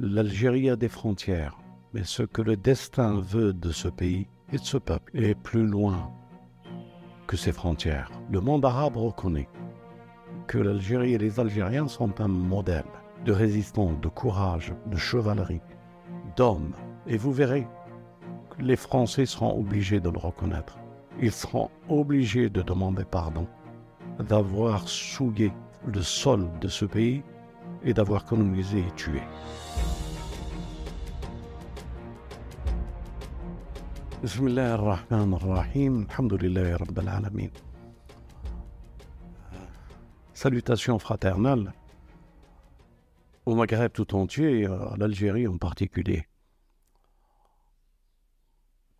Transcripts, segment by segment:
L'Algérie a des frontières, mais ce que le destin veut de ce pays et de ce peuple est plus loin que ses frontières. Le monde arabe reconnaît que l'Algérie et les Algériens sont un modèle de résistance, de courage, de chevalerie, d'hommes. Et vous verrez les Français seront obligés de le reconnaître. Ils seront obligés de demander pardon, d'avoir souillé le sol de ce pays et d'avoir colonisé et tué. Ar-Rahman ar-Rahim, alhamdulillah rabbil alamin. Salutations fraternelles au Maghreb tout entier à l'Algérie en particulier.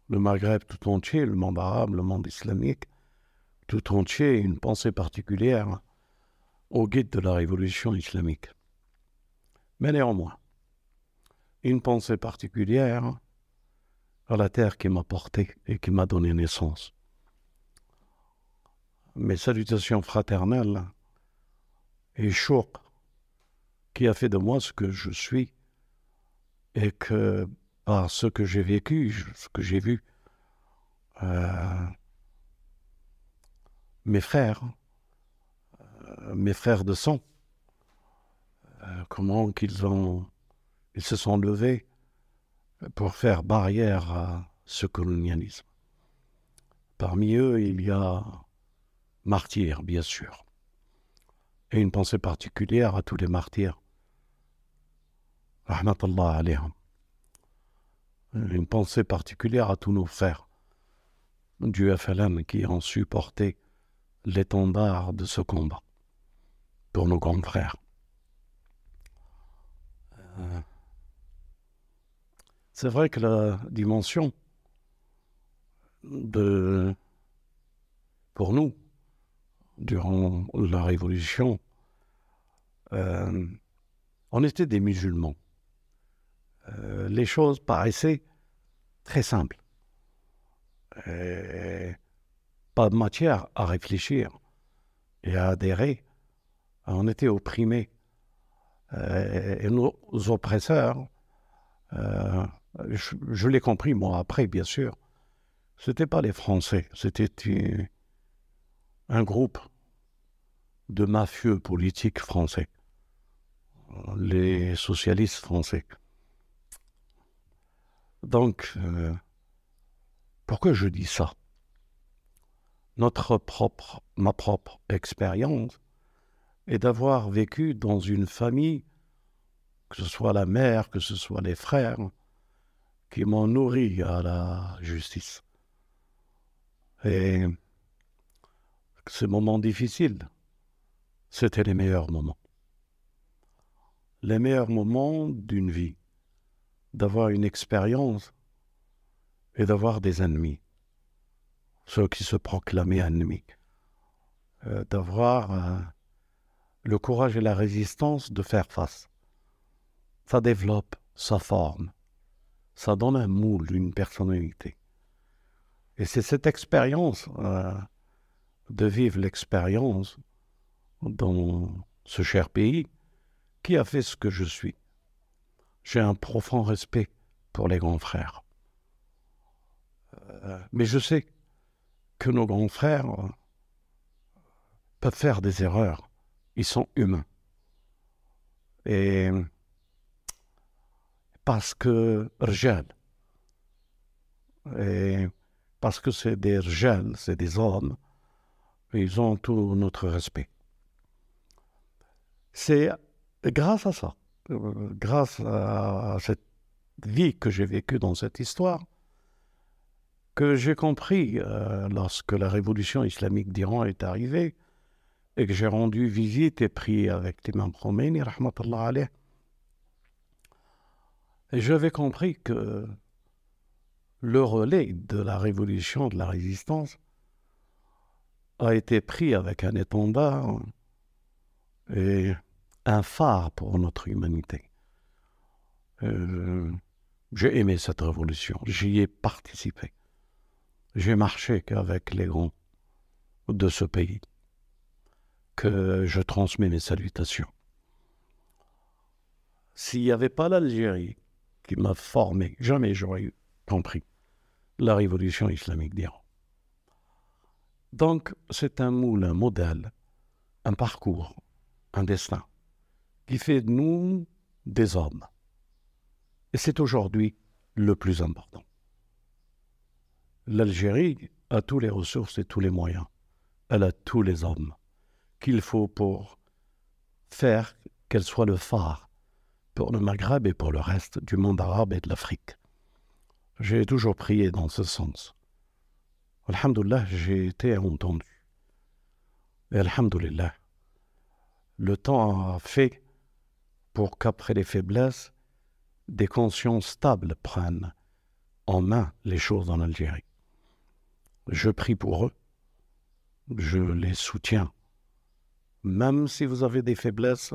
Le Maghreb tout entier, le monde arabe, le monde islamique, tout entier, une pensée particulière au guide de la révolution islamique. Mais néanmoins, une pensée particulière à la terre qui m'a porté et qui m'a donné naissance. Mes salutations fraternelles et chouk qui a fait de moi ce que je suis et que par ce que j'ai vécu, ce que j'ai vu, euh, mes frères, euh, mes frères de sang, euh, comment qu'ils ont, ils se sont levés pour faire barrière à ce colonialisme. Parmi eux, il y a martyrs, bien sûr, et une pensée particulière à tous les martyrs. Rahmatullah alayhim. Une pensée particulière à tous nos frères du FLN qui ont supporté l'étendard de ce combat pour nos grands frères. Euh, c'est vrai que la dimension de, pour nous, durant la Révolution, euh, on était des musulmans. Euh, les choses paraissaient très simples. pas de matière à réfléchir et à adhérer. On était opprimés. Euh, et nos oppresseurs je, l'ai compris, moi, après, bien sûr. Ce n'était pas les Français, c'était un groupe de mafieux politiques français, les socialistes français. Donc, euh, pourquoi je dis ça? Notre propre, ma propre expérience est d'avoir vécu dans une famille, que ce soit la mère, que ce soit les frères, qui m'ont nourri à la justice. Et ces moments difficiles, c'était les meilleurs moments. Les meilleurs moments d'une vie, d'avoir une expérience et d'avoir des ennemis, ceux qui se proclamaient ennemis, euh, d'avoir euh, le courage et la résistance de faire face. Ça développe, ça forme ça donne un moule, une personnalité. Et c'est cette expérience, euh, de vivre l'expérience dans ce cher pays, qui a fait ce que je suis. J'ai un profond respect pour les grands frères. Euh, mais je sais que nos grands frères euh, peuvent faire des erreurs. Ils sont humains. Et parce que Rjal, et parce que c'est des Rjal, c'est des hommes, ils ont tout notre respect. C'est grâce à ça, grâce à cette vie que j'ai vécue dans cette histoire, que j'ai compris euh, lorsque la révolution islamique d'Iran est arrivée et que j'ai rendu visite et prié avec l'imam Khomeini, rahmatullah alayh, j'avais compris que le relais de la révolution, de la résistance, a été pris avec un étendard et un phare pour notre humanité. Euh, j'ai aimé cette révolution, j'y ai participé. J'ai marché qu'avec les grands de ce pays, que je transmets mes salutations. S'il n'y avait pas l'Algérie qui m'a formé, jamais j'aurais compris la révolution islamique d'Iran. Donc, c'est un moule, un modèle, un parcours, un destin qui fait de nous des hommes. Et c'est aujourd'hui le plus important. L'Algérie a tous les ressources et tous les moyens. Elle a tous les hommes qu'il faut pour faire qu'elle soit le phare pour le Maghreb et pour le reste du monde arabe et de l'Afrique. J'ai toujours prié dans ce sens. Alhamdulillah, j'ai été entendu. Et Alhamdulillah, le temps a fait pour qu'après les faiblesses, des consciences stables prennent en main les choses en Algérie. Je prie pour eux, je les soutiens. Même si vous avez des faiblesses,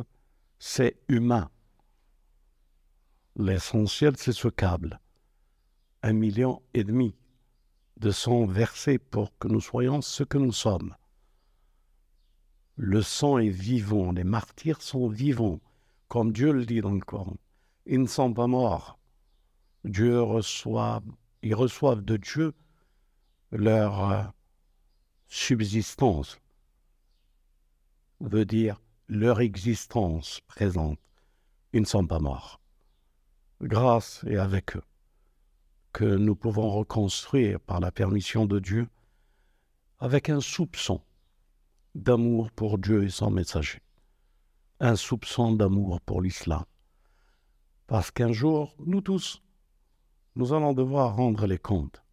c'est humain. L'essentiel, c'est ce câble. Un million et demi de sang versé pour que nous soyons ce que nous sommes. Le sang est vivant, les martyrs sont vivants, comme Dieu le dit dans le Coran. Ils ne sont pas morts. Dieu reçoit, ils reçoivent de Dieu leur euh, subsistance, veut dire leur existence présente. Ils ne sont pas morts. Grâce et avec eux que nous pouvons reconstruire par la permission de Dieu avec un soupçon d'amour pour Dieu et son messager, un soupçon d'amour pour l'islam. Parce qu'un jour, nous tous, nous allons devoir rendre les comptes.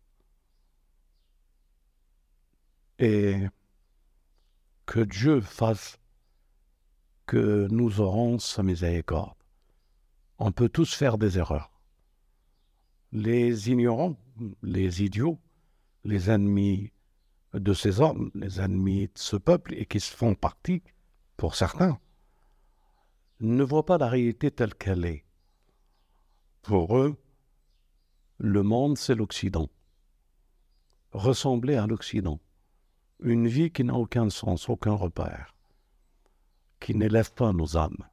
Et que Dieu fasse que nous aurons sa miséricorde. On peut tous faire des erreurs les ignorants, les idiots, les ennemis de ces hommes, les ennemis de ce peuple, et qui se font partie, pour certains, ne voient pas la réalité telle qu'elle est. Pour eux, le monde, c'est l'Occident. Ressembler à l'Occident. Une vie qui n'a aucun sens, aucun repère, qui n'élève pas nos âmes.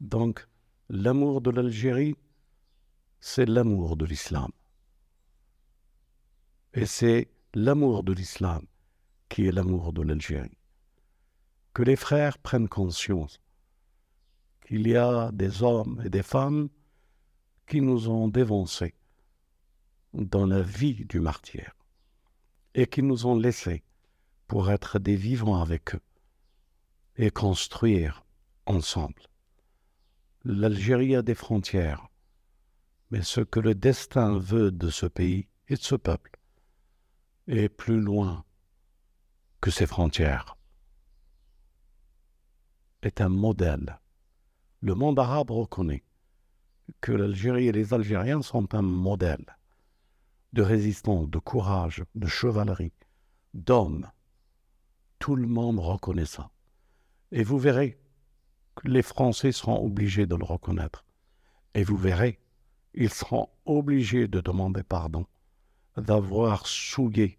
Donc, l'amour de l'Algérie c'est l'amour de l'islam. Et c'est l'amour de l'islam qui est l'amour de l'Algérie. Que les frères prennent conscience qu'il y a des hommes et des femmes qui nous ont dévancés dans la vie du martyr et qui nous ont laissés pour être des vivants avec eux et construire ensemble. L'Algérie a des frontières mais ce que le destin veut de ce pays et de ce peuple est plus loin que ses frontières, est un modèle. Le monde arabe reconnaît que l'Algérie et les Algériens sont un modèle de résistance, de courage, de chevalerie, d'hommes. Tout le monde reconnaît ça. Et vous verrez les Français seront obligés de le reconnaître. Et vous verrez ils seront obligés de demander pardon d'avoir souillé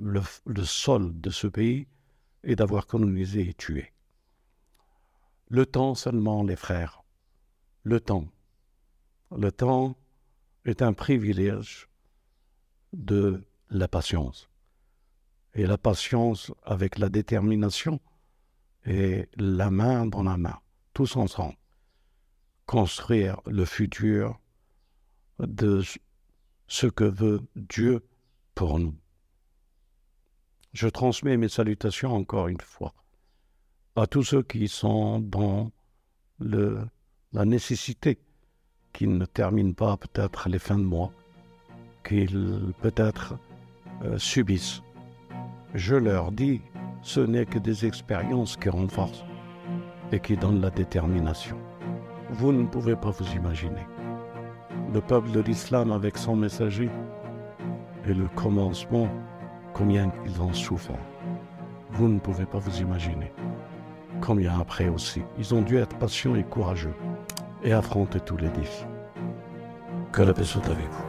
le, sol de ce pays et d'avoir colonisé et tué. Le temps seulement, les frères, le temps. Le temps est un privilège de la patience. Et la patience avec la détermination et la main dans la main, tous ensemble construire le futur de ce que veut Dieu pour nous. Je transmets mes salutations encore une fois à tous ceux qui sont dans le, la nécessité qu'ils ne terminent pas peut-être les fins de mois, qu'ils peut-être euh, subissent. Je leur dis, ce n'est que des expériences qui renforcent et qui donnent la détermination. Vous ne pouvez pas vous imaginer. Le peuple de l'islam avec son messager et le commencement, combien ils ont souffert. Vous ne pouvez pas vous imaginer. Combien après aussi. Ils ont dû être patients et courageux et affronter tous les défis. Que la paix soit avec vous.